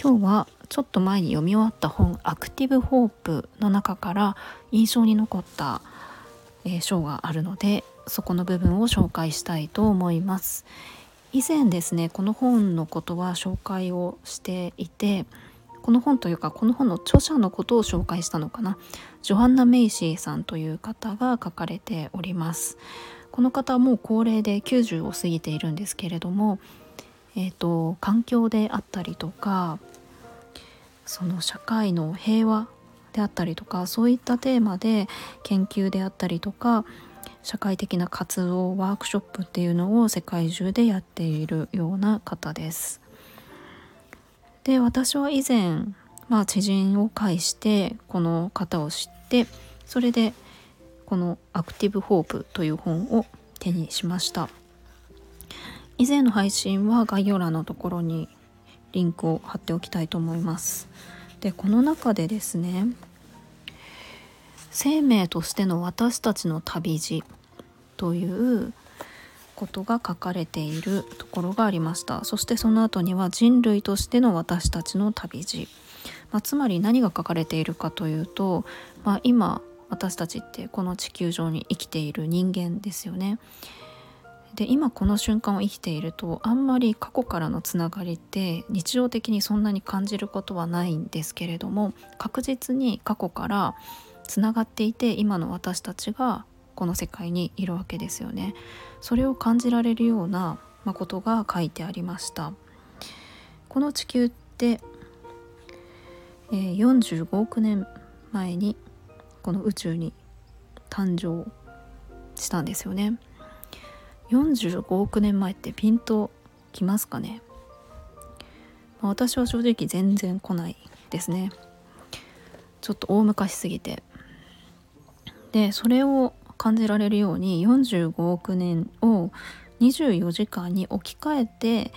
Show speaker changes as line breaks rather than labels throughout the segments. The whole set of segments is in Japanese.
今日はちょっと前に読み終わった本「アクティブ・ホープ」の中から印象に残った、えー、章があるのでそこの部分を紹介したいと思います。以前ですねこの本のことは紹介をしていてこの本というかこの本の著者のことを紹介したのかなジョハンナ・メイシーさんという方が書かれておりますこの方はもう高齢で90を過ぎているんですけれどもえーと、環境であったりとかその社会の平和であったりとかそういったテーマで研究であったりとか社会的な活動ワークショップっていうのを世界中でやっているような方です。で私は以前、まあ、知人を介してこの方を知ってそれでこの「アクティブ・ホープ」という本を手にしました。以前の配信は概要欄のところにリンクを貼っておきたいと思います。でこの中でですね生命としての私たちの旅路ということが書かれているところがありました。そしてその後には人類としての私たちの旅路、まあ、つまり何が書かれているかというと、まあ、今私たちってこの地球上に生きている人間ですよね。で今この瞬間を生きているとあんまり過去からのつながりって日常的にそんなに感じることはないんですけれども確実に過去からつながっていて今の私たちがこの世界にいるわけですよね。それを感じられるような、ことが書いてありました。この地球って、45億年前にこの宇宙に誕生したんですよね。45億年前ってピンときますかね、まあ、私は正直全然来ないですね。ちょっと大昔すぎて。でそれを感じられるように45億年を24時間に置き換えて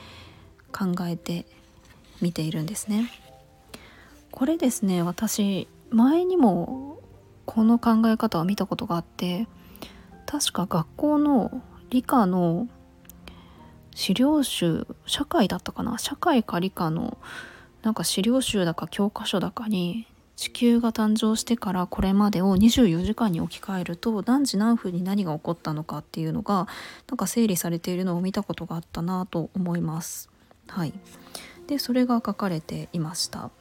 考えてみているんですね。これですね私前にもこの考え方を見たことがあって確か学校の理科の資料集社会だったかな？社会か理科のなんか資料集だか教科書だかに地球が誕生してからこれまでを24時間に置き換えると何時何分に何が起こったのかっていうのがなんか整理されているのを見たことがあったなと思います。はい、でそれが書かれていました。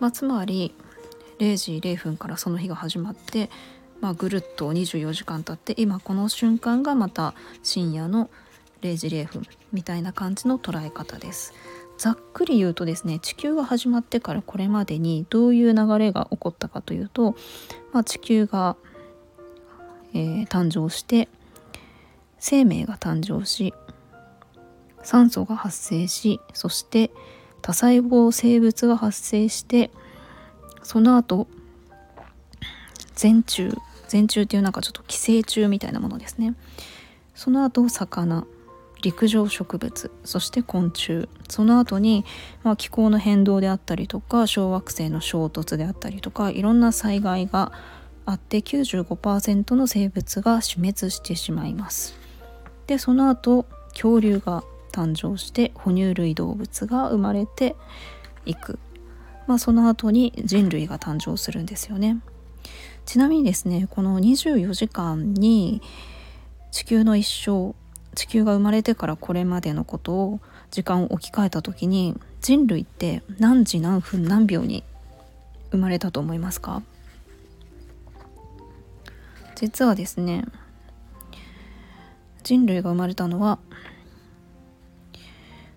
まあ、つまり0時0分からその日が始まってまあ、ぐるっと24時間経って今この瞬間がまた深夜の0時0分みたいな感じの捉え方です。ざっくり言うとですね地球が始まってからこれまでにどういう流れが起こったかというと、まあ、地球が、えー、誕生して生命が誕生し酸素が発生しそして多細胞生物が発生してその後全虫全虫っていうなんかちょっと寄生虫みたいなものですね。その後魚。陸上植物。そして昆虫。その後に、まあ、気候の変動であったりとか小惑星の衝突であったりとかいろんな災害があって95%の生物が死滅してしまいます。でその後恐竜が誕生して哺乳類動物が生まれていく、まあ、その後に人類が誕生するんですよね。ちなみにですねこの24時間に地球の一生地球が生まれてからこれまでのことを時間を置き換えた時に人類って何時何分何秒に生まれたと思いますか？実はですね人類が生まれたのは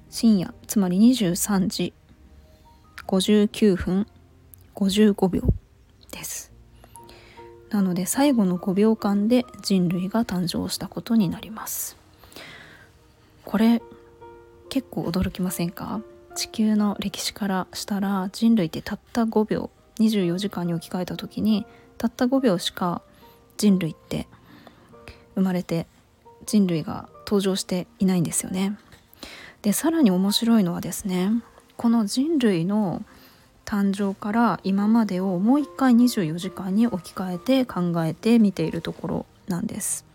深夜つまり23時59分55秒です。なので最後の5秒間で人類が誕生したことになりますこれ結構驚きませんか？地球の歴史からしたら人類ってたった5秒24時間に置き換えた時にたった5秒しか人類って生まれて人類が登場していないんですよね。でさらに面白いのはですねこの人類の誕生から今までをもう一回24時間に置き換えて考えて見ているところなんです。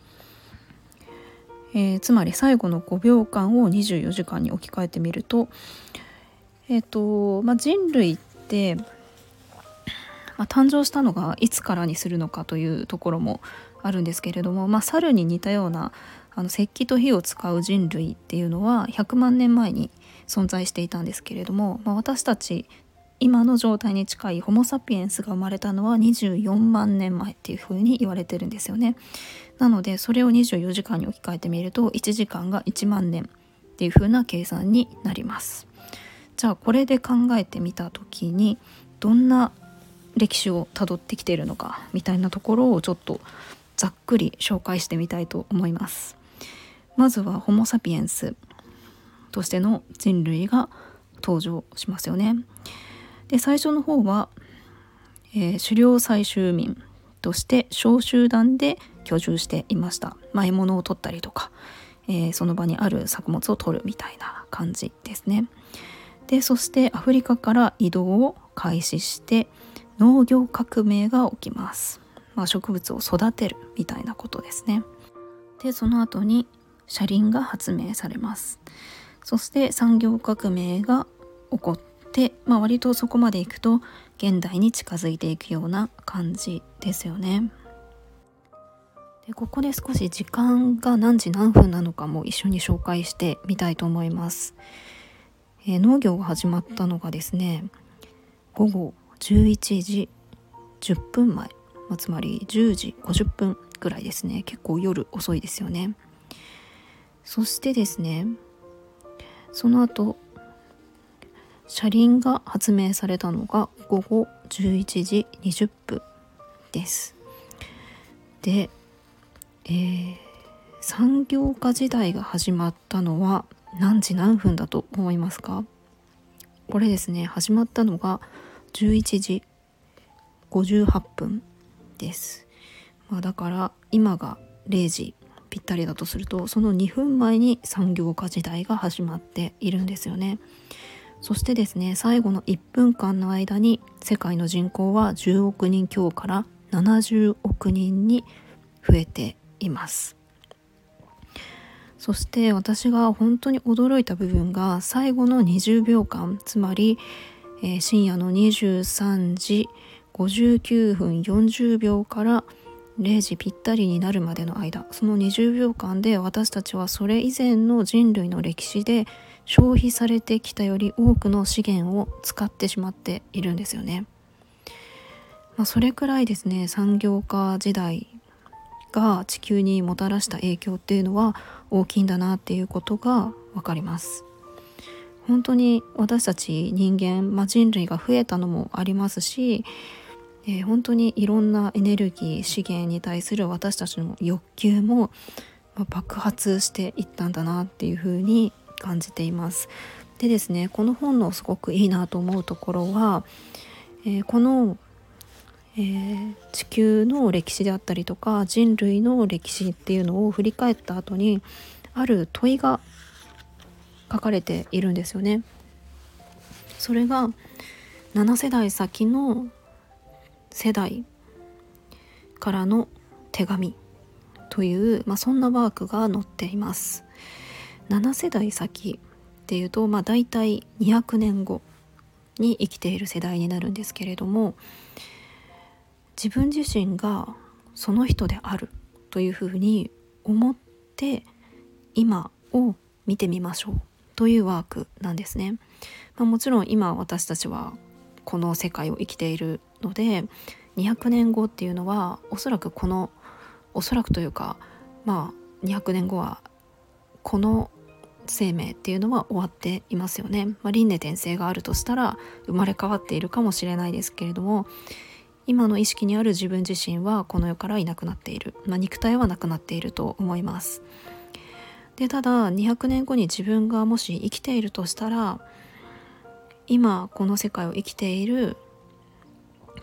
えー、つまり最後の5秒間を24時間に置き換えてみると,、えーとまあ、人類って、まあ、誕生したのがいつからにするのかというところもあるんですけれども、まあ、猿に似たようなあの石器と火を使う人類っていうのは100万年前に存在していたんですけれども、まあ、私たち今の状態に近いホモ・サピエンスが生まれたのは24万年前っていうふうに言われてるんですよね。なのでそれを24時間に置き換えてみると1時間が1万年っていうふうな計算になります。じゃあこれで考えてみた時にどんな歴史をたどってきているのかみたいなところをちょっとざっくり紹介してみたいと思います。まずはホモ・サピエンスとしての人類が登場しますよね。で最初の方は、えー、狩猟採集民として小集団で居住していました。まあ、獲物を取ったりとか、えー、その場にある作物を取るみたいな感じですね。でそしてアフリカから移動を開始して農業革命が起きます。まあ、植物を育てるみたいなことですね。でその後に車輪が発明されます。そして産業革命が起こって、まあ、割とそこまでいくと現代に近づいていくような感じですよね。でここで少し時間が何時何分なのかも一緒に紹介してみたいと思います。えー、農業が始まったのがですね午後11時10分前、まあ、つまり10時50分ぐらいですね結構夜遅いですよね。そしてですねその後車輪が発明されたのが午後11時20分です。で、えー、産業化時代が始まったのは何時何分だと思いますか？これですね始まったのが11時58分です。まあ、だから今が0時ぴったりだとするとその2分前に産業化時代が始まっているんですよね。そしてですね最後の1分間の間に世界の人口は10億人強から70億人に増えています。そして私が本当に驚いた部分が最後の20秒間つまり、えー、深夜の23時59分40秒から0時ぴったりになるまでの間その20秒間で私たちはそれ以前の人類の歴史で消費されてきたより多くの資源を使ってしまっているんですよね。まあ、それくらいですね産業化時代が地球にもたらした影響っていうのは大きいんだなっていうことが分かります。本当に私たち人間、まあ、人類が増えたのもありますし、えー、本当にいろんなエネルギー資源に対する私たちの欲求も爆発していったんだなっていうふうに感じています。でですねこの本のすごくいいなと思うところは、えー、この、えー、地球の歴史であったりとか人類の歴史っていうのを振り返った後にある問いが書かれているんですよね。それが7世代先の世代からの手紙という、まあ、そんなワークが載っています。7世代先っていうとまあ大体200年後に生きている世代になるんですけれども自分自身がその人であるというふうに思って今を見てみましょうというワークなんですね。まあ、もちろん今私たちはこの世界を生きているので200年後っていうのはおそらくこのおそらくというかまあ200年後はこの生命っていうのは終わっていますよね。まあ、輪廻転生があるとしたら生まれ変わっているかもしれないですけれども今の意識にある自分自身はこの世からいなくなっている、まあ、肉体はなくなっていると思います。でただ200年後に自分がもし生きているとしたら今この世界を生きている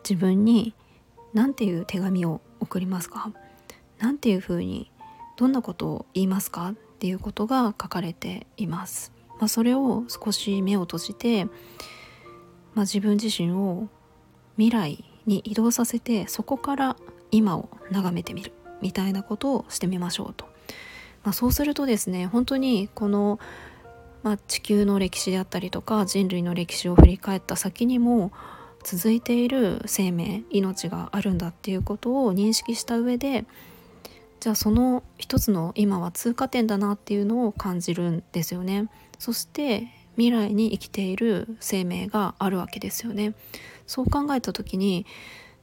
自分に何ていう手紙を送りますか？何ていうふうにどんなことを言いますか？っていうことが書かれています。まあ、それを少し目を閉じて、まあ、自分自身を未来に移動させてそこから今を眺めてみるみたいなことをしてみましょうと。まあ、そうするとですね本当にこの、まあ、地球の歴史であったりとか人類の歴史を振り返った先にも続いている生命命があるんだっていうことを認識した上でじゃあその一つの今は通過点だなっていうのを感じるんですよね。そして未来に生きている生命があるわけですよね。そう考えた時に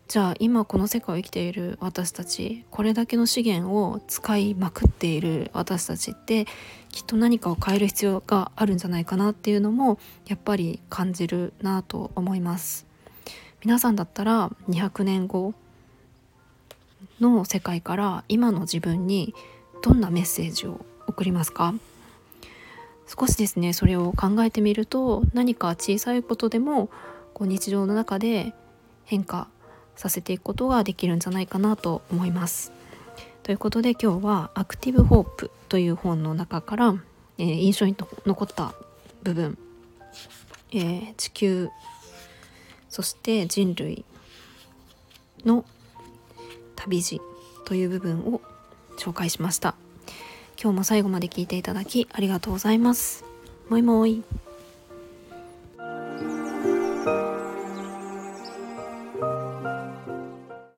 じゃあ今この世界を生きている私たちこれだけの資源を使いまくっている私たちってきっと何かを変える必要があるんじゃないかなっていうのもやっぱり感じるなと思います皆さんだったら200年後の世界から今の自分にどんなメッセージを送りますか？少しですねそれを考えてみると何か小さいことでもこう日常の中で変化させていくことができるんじゃないかなと思います。ということで今日は「アクティブ・ホープ」という本の中から、えー、印象に残った部分、えー、地球そして人類の旅路という部分を紹介しました。今日も最後まで聞いていただきありがとうございます。もいもい。